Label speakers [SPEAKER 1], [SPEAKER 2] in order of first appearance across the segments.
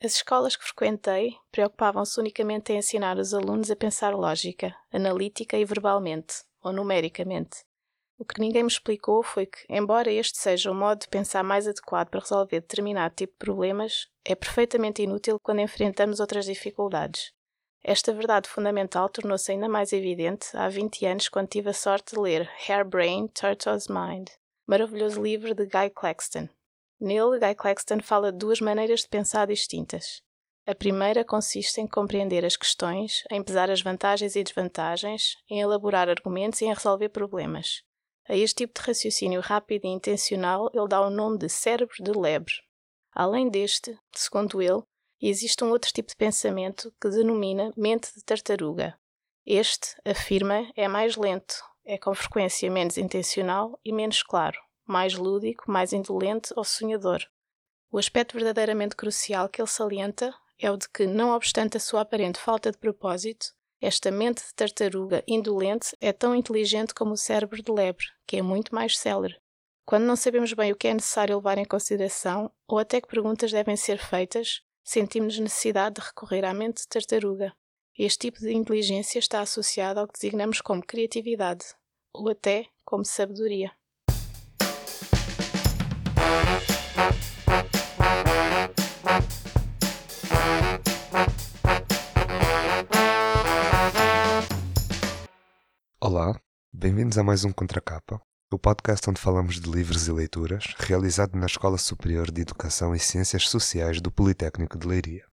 [SPEAKER 1] As escolas que frequentei preocupavam-se unicamente em ensinar os alunos a pensar lógica, analítica e verbalmente, ou numericamente. O que ninguém me explicou foi que, embora este seja o modo de pensar mais adequado para resolver determinado tipo de problemas, é perfeitamente inútil quando enfrentamos outras dificuldades. Esta verdade fundamental tornou-se ainda mais evidente há 20 anos quando tive a sorte de ler Hairbrain, Turtle's Mind, maravilhoso livro de Guy Claxton. Nele, Guy Claxton fala de duas maneiras de pensar distintas. A primeira consiste em compreender as questões, em pesar as vantagens e desvantagens, em elaborar argumentos e em resolver problemas. A este tipo de raciocínio rápido e intencional ele dá o nome de cérebro de lebre. Além deste, segundo ele, existe um outro tipo de pensamento que denomina mente de tartaruga. Este, afirma, é mais lento, é com frequência menos intencional e menos claro mais lúdico, mais indolente ou sonhador. O aspecto verdadeiramente crucial que ele salienta é o de que, não obstante a sua aparente falta de propósito, esta mente de tartaruga indolente é tão inteligente como o cérebro de lebre, que é muito mais célere. Quando não sabemos bem o que é necessário levar em consideração, ou até que perguntas devem ser feitas, sentimos necessidade de recorrer à mente de tartaruga. Este tipo de inteligência está associado ao que designamos como criatividade, ou até como sabedoria.
[SPEAKER 2] Bem-vindos a mais um Contracapa, o podcast onde falamos de livros e leituras, realizado na Escola Superior de Educação e Ciências Sociais do Politécnico de Leiria.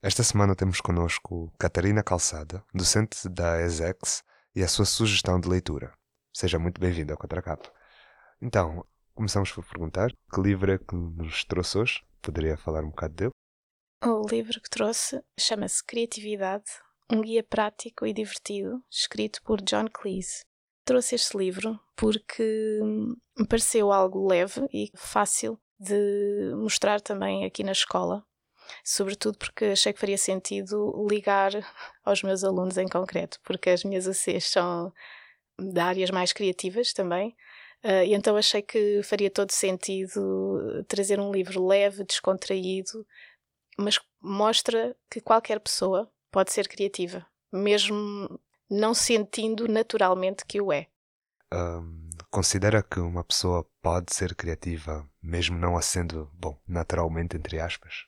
[SPEAKER 2] Esta semana temos connosco Catarina Calçada, docente da ESEX, e a sua sugestão de leitura. Seja muito bem-vindo ao Contracapa. Então, começamos por perguntar que livro é que nos trouxe hoje? Poderia falar um bocado dele?
[SPEAKER 1] O livro que trouxe chama-se Criatividade, um guia prático e divertido, escrito por John Cleese. Trouxe este livro porque me pareceu algo leve e fácil de mostrar também aqui na escola, sobretudo porque achei que faria sentido ligar aos meus alunos em concreto, porque as minhas UCs são de áreas mais criativas também, Uh, e então achei que faria todo sentido trazer um livro leve, descontraído, mas mostra que qualquer pessoa pode ser criativa, mesmo não sentindo naturalmente que o é.
[SPEAKER 2] Um, considera que uma pessoa pode ser criativa, mesmo não a sendo, bom, naturalmente, entre aspas?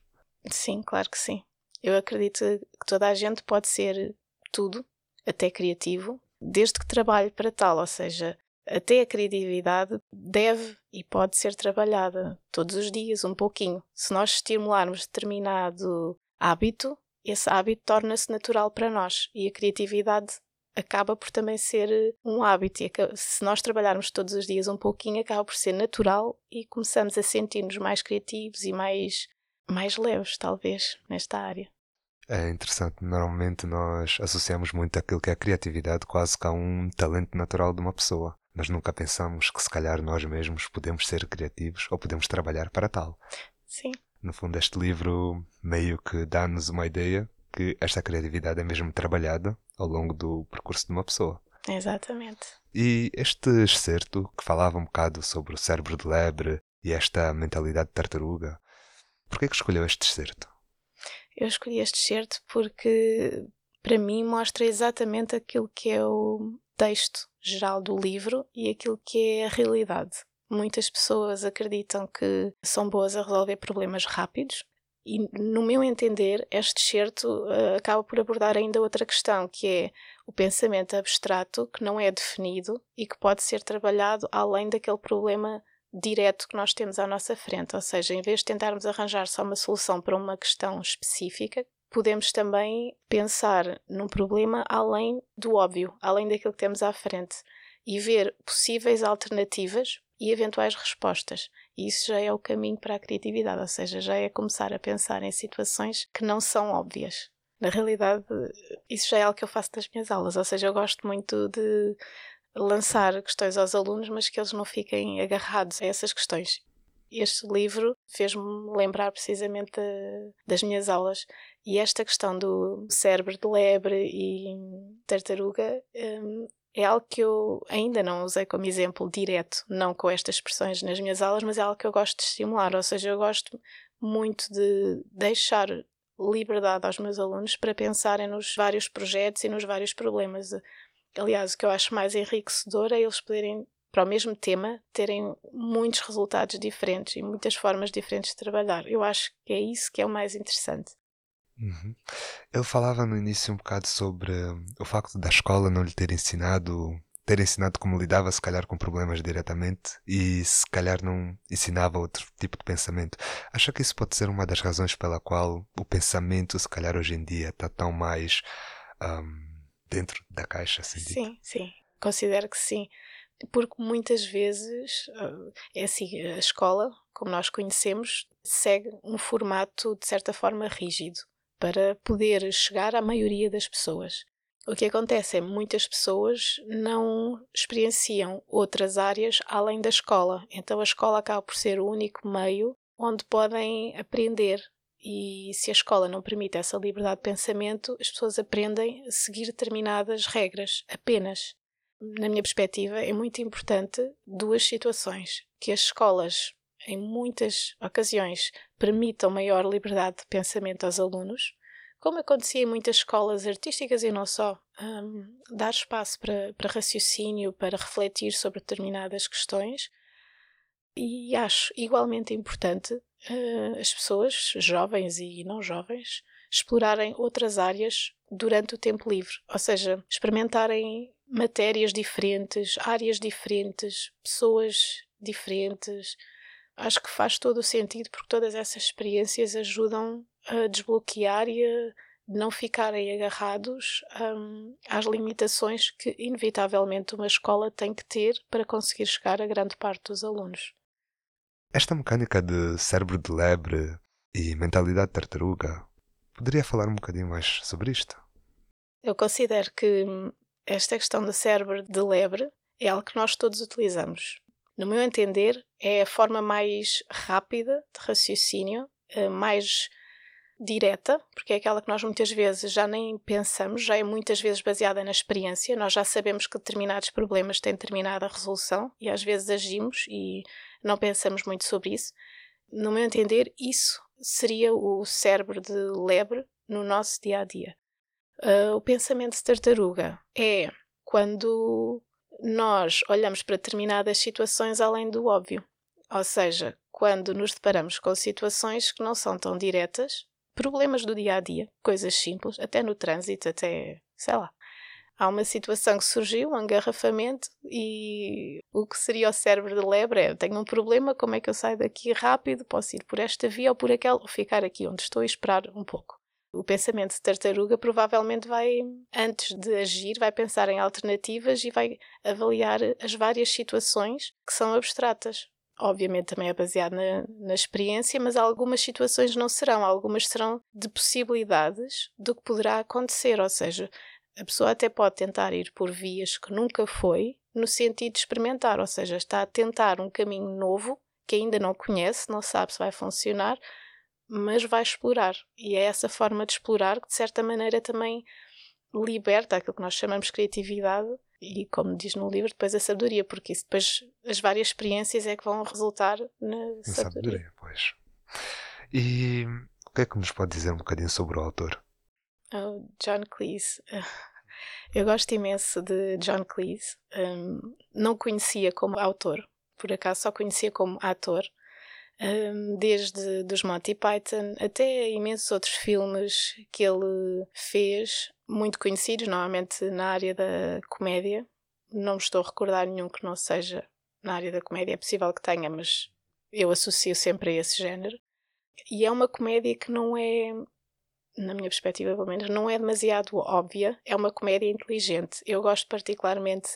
[SPEAKER 1] Sim, claro que sim. Eu acredito que toda a gente pode ser tudo, até criativo, desde que trabalhe para tal, ou seja, até a criatividade deve e pode ser trabalhada todos os dias, um pouquinho. Se nós estimularmos determinado hábito, esse hábito torna-se natural para nós e a criatividade acaba por também ser eh, um hábito. E se nós trabalharmos todos os dias um pouquinho, acaba por ser natural e começamos a sentir-nos mais criativos e mais, mais leves, talvez, nesta área.
[SPEAKER 2] É interessante. Normalmente nós associamos muito aquilo que é criatividade quase que a um talento natural de uma pessoa. Mas nunca pensamos que se calhar nós mesmos podemos ser criativos ou podemos trabalhar para tal.
[SPEAKER 1] Sim.
[SPEAKER 2] No fundo, este livro meio que dá-nos uma ideia que esta criatividade é mesmo trabalhada ao longo do percurso de uma pessoa.
[SPEAKER 1] Exatamente.
[SPEAKER 2] E este excerto, que falava um bocado sobre o cérebro de lebre e esta mentalidade de tartaruga, por que escolheu este excerto?
[SPEAKER 1] Eu escolhi este excerto porque, para mim, mostra exatamente aquilo que é o texto geral do livro e aquilo que é a realidade. Muitas pessoas acreditam que são boas a resolver problemas rápidos, e, no meu entender, este excerto uh, acaba por abordar ainda outra questão, que é o pensamento abstrato que não é definido e que pode ser trabalhado além daquele problema direto que nós temos à nossa frente. Ou seja, em vez de tentarmos arranjar só uma solução para uma questão específica, podemos também pensar num problema além do óbvio, além daquilo que temos à frente e ver possíveis alternativas e eventuais respostas. Isso já é o caminho para a criatividade, ou seja, já é começar a pensar em situações que não são óbvias. Na realidade, isso já é algo que eu faço nas minhas aulas, ou seja, eu gosto muito de lançar questões aos alunos, mas que eles não fiquem agarrados a essas questões. Este livro fez-me lembrar precisamente das minhas aulas e esta questão do cérebro de lebre e tartaruga hum, é algo que eu ainda não usei como exemplo direto, não com estas expressões nas minhas aulas, mas é algo que eu gosto de estimular, ou seja, eu gosto muito de deixar liberdade aos meus alunos para pensarem nos vários projetos e nos vários problemas. Aliás, o que eu acho mais enriquecedor é eles poderem, para o mesmo tema, terem muitos resultados diferentes e muitas formas diferentes de trabalhar. Eu acho que é isso que é o mais interessante.
[SPEAKER 2] Uhum. Ele falava no início um bocado sobre o facto da escola não lhe ter ensinado ter ensinado como lidava, se calhar, com problemas diretamente e se calhar não ensinava outro tipo de pensamento. Acha que isso pode ser uma das razões pela qual o pensamento, se calhar, hoje em dia está tão mais um, dentro da caixa? Assim
[SPEAKER 1] sim, dito? sim. Considero que sim. Porque muitas vezes, ah, é assim, a escola, como nós conhecemos, segue um formato de certa forma rígido para poder chegar à maioria das pessoas. O que acontece é que muitas pessoas não experienciam outras áreas além da escola, então a escola acaba por ser o único meio onde podem aprender. E se a escola não permite essa liberdade de pensamento, as pessoas aprendem a seguir determinadas regras apenas. Na minha perspectiva, é muito importante duas situações: que as escolas, em muitas ocasiões, permitam maior liberdade de pensamento aos alunos como acontecia em muitas escolas artísticas e não só, um, dar espaço para, para raciocínio, para refletir sobre determinadas questões. E acho igualmente importante uh, as pessoas, jovens e não jovens, explorarem outras áreas durante o tempo livre, ou seja, experimentarem matérias diferentes, áreas diferentes, pessoas diferentes. Acho que faz todo o sentido porque todas essas experiências ajudam a desbloquear e a não ficarem agarrados um, às limitações que, inevitavelmente, uma escola tem que ter para conseguir chegar a grande parte dos alunos.
[SPEAKER 2] Esta mecânica de cérebro de lebre e mentalidade tartaruga, poderia falar um bocadinho mais sobre isto?
[SPEAKER 1] Eu considero que esta questão do cérebro de lebre é algo que nós todos utilizamos. No meu entender, é a forma mais rápida de raciocínio, eh, mais direta, porque é aquela que nós muitas vezes já nem pensamos, já é muitas vezes baseada na experiência, nós já sabemos que determinados problemas têm determinada resolução e às vezes agimos e não pensamos muito sobre isso. No meu entender, isso seria o cérebro de lebre no nosso dia a dia. Uh, o pensamento de tartaruga é quando nós olhamos para determinadas situações além do óbvio. Ou seja, quando nos deparamos com situações que não são tão diretas, problemas do dia a dia, coisas simples, até no trânsito, até sei lá. Há uma situação que surgiu, um engarrafamento, e o que seria o cérebro de lebre é: tenho um problema, como é que eu saio daqui rápido? Posso ir por esta via ou por aquela, ou ficar aqui onde estou e esperar um pouco. O pensamento de tartaruga provavelmente vai, antes de agir, vai pensar em alternativas e vai avaliar as várias situações que são abstratas. Obviamente também é baseado na, na, experiência, mas algumas situações não serão, algumas serão de possibilidades do que poderá acontecer, ou seja, a pessoa até pode tentar ir por vias que nunca foi, no sentido de experimentar, ou seja, está a tentar um caminho novo que ainda não conhece, não sabe se vai funcionar, mas vai explorar. E é essa forma de explorar que, de certa maneira, também liberta aquilo que nós chamamos de criatividade e, como diz no livro, depois a sabedoria, porque isso depois as várias experiências é que vão resultar na sabedoria. sabedoria
[SPEAKER 2] pois. E o que é que nos pode dizer um bocadinho sobre o autor?
[SPEAKER 1] Oh, John Cleese. Eu gosto imenso de John Cleese. Um, não conhecia como autor, por acaso só conhecia como ator. Desde dos Monty Python até imensos outros filmes que ele fez muito conhecidos, normalmente na área da comédia. Não me estou a recordar nenhum que não seja na área da comédia. É possível que tenha, mas eu associo sempre a esse género. E é uma comédia que não é, na minha perspectiva pelo menos, não é demasiado óbvia. É uma comédia inteligente. Eu gosto particularmente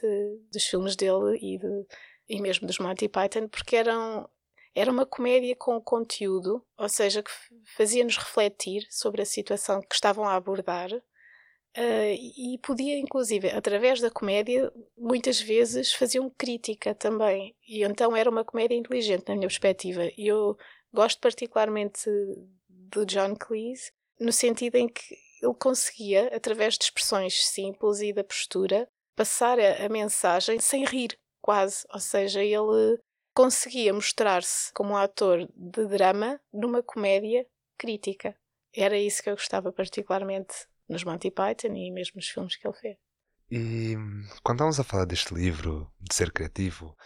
[SPEAKER 1] dos filmes dele e, de, e mesmo dos Monty Python porque eram era uma comédia com conteúdo, ou seja, que fazia-nos refletir sobre a situação que estavam a abordar Uh, e podia, inclusive, através da comédia, muitas vezes faziam crítica também. E então era uma comédia inteligente, na minha perspectiva. E eu gosto particularmente do John Cleese, no sentido em que ele conseguia, através de expressões simples e da postura, passar a, a mensagem sem rir, quase. Ou seja, ele conseguia mostrar-se como um ator de drama numa comédia crítica. era isso que eu gostava particularmente nos Monty Python e mesmo nos filmes que ele fez.
[SPEAKER 2] E quando estamos a falar deste livro, de ser criativo,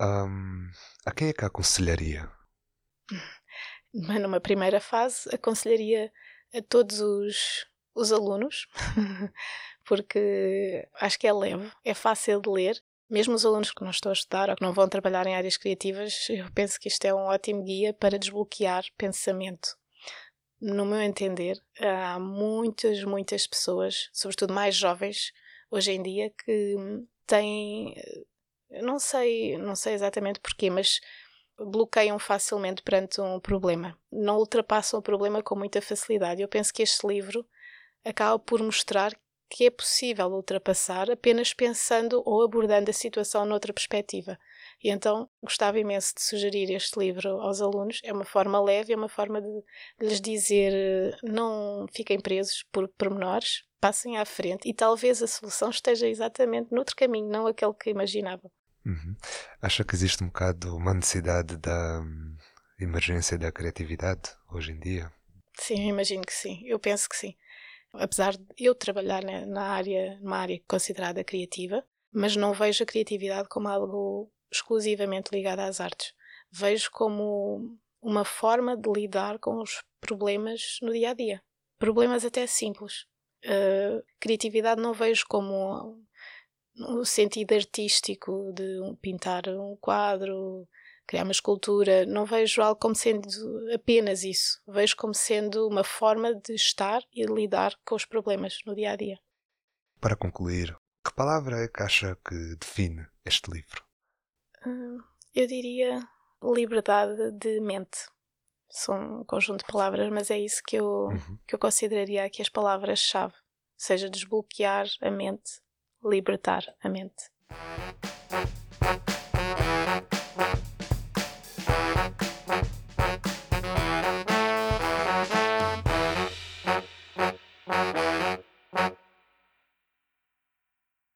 [SPEAKER 2] um, a quem é que aconselharia?
[SPEAKER 1] Numa primeira fase, aconselharia a todos os, os alunos, porque acho que é leve, é fácil de ler. Mesmo os alunos que não estão a estudar ou que não vão trabalhar em áreas criativas, eu penso que isto é um ótimo guia para desbloquear pensamento. No meu entender, há muitas, muitas pessoas, sobretudo mais jovens, hoje em dia, que têm, não sei, não sei exatamente porquê, mas bloqueiam facilmente perante um problema. Não ultrapassam o problema com muita facilidade. Eu penso que este livro acaba por mostrar que é possível ultrapassar apenas pensando ou abordando a situação noutra perspectiva. E então gostava imenso de sugerir este livro aos alunos. É uma forma leve, é uma forma de lhes dizer não fiquem presos por pormenores, passem à frente e talvez a solução esteja exatamente noutro caminho, não aquele que imaginavam.
[SPEAKER 2] Uhum. Acha que existe um bocado uma necessidade da hum, emergência da criatividade hoje em dia?
[SPEAKER 1] Sim, eu imagino que sim. Eu penso que sim. Apesar de eu trabalhar na, área, numa área considerada criativa, mas não vejo a criatividade como algo exclusivamente ligado às artes. Vejo como uma forma de lidar com os problemas no dia a dia. Problemas até simples. Uh, criatividade não vejo como o sentido artístico de pintar um quadro, criar uma escultura, não vejo algo como sendo apenas isso. Vejo como sendo uma forma de estar e de lidar com os problemas no dia a dia.
[SPEAKER 2] Para concluir, que palavra é que acha que define este livro?
[SPEAKER 1] Hum, eu diria liberdade de mente. São um conjunto de palavras, mas é isso que eu, uhum. que eu consideraria aqui as palavras-chave. Seja desbloquear a mente, libertar a mente.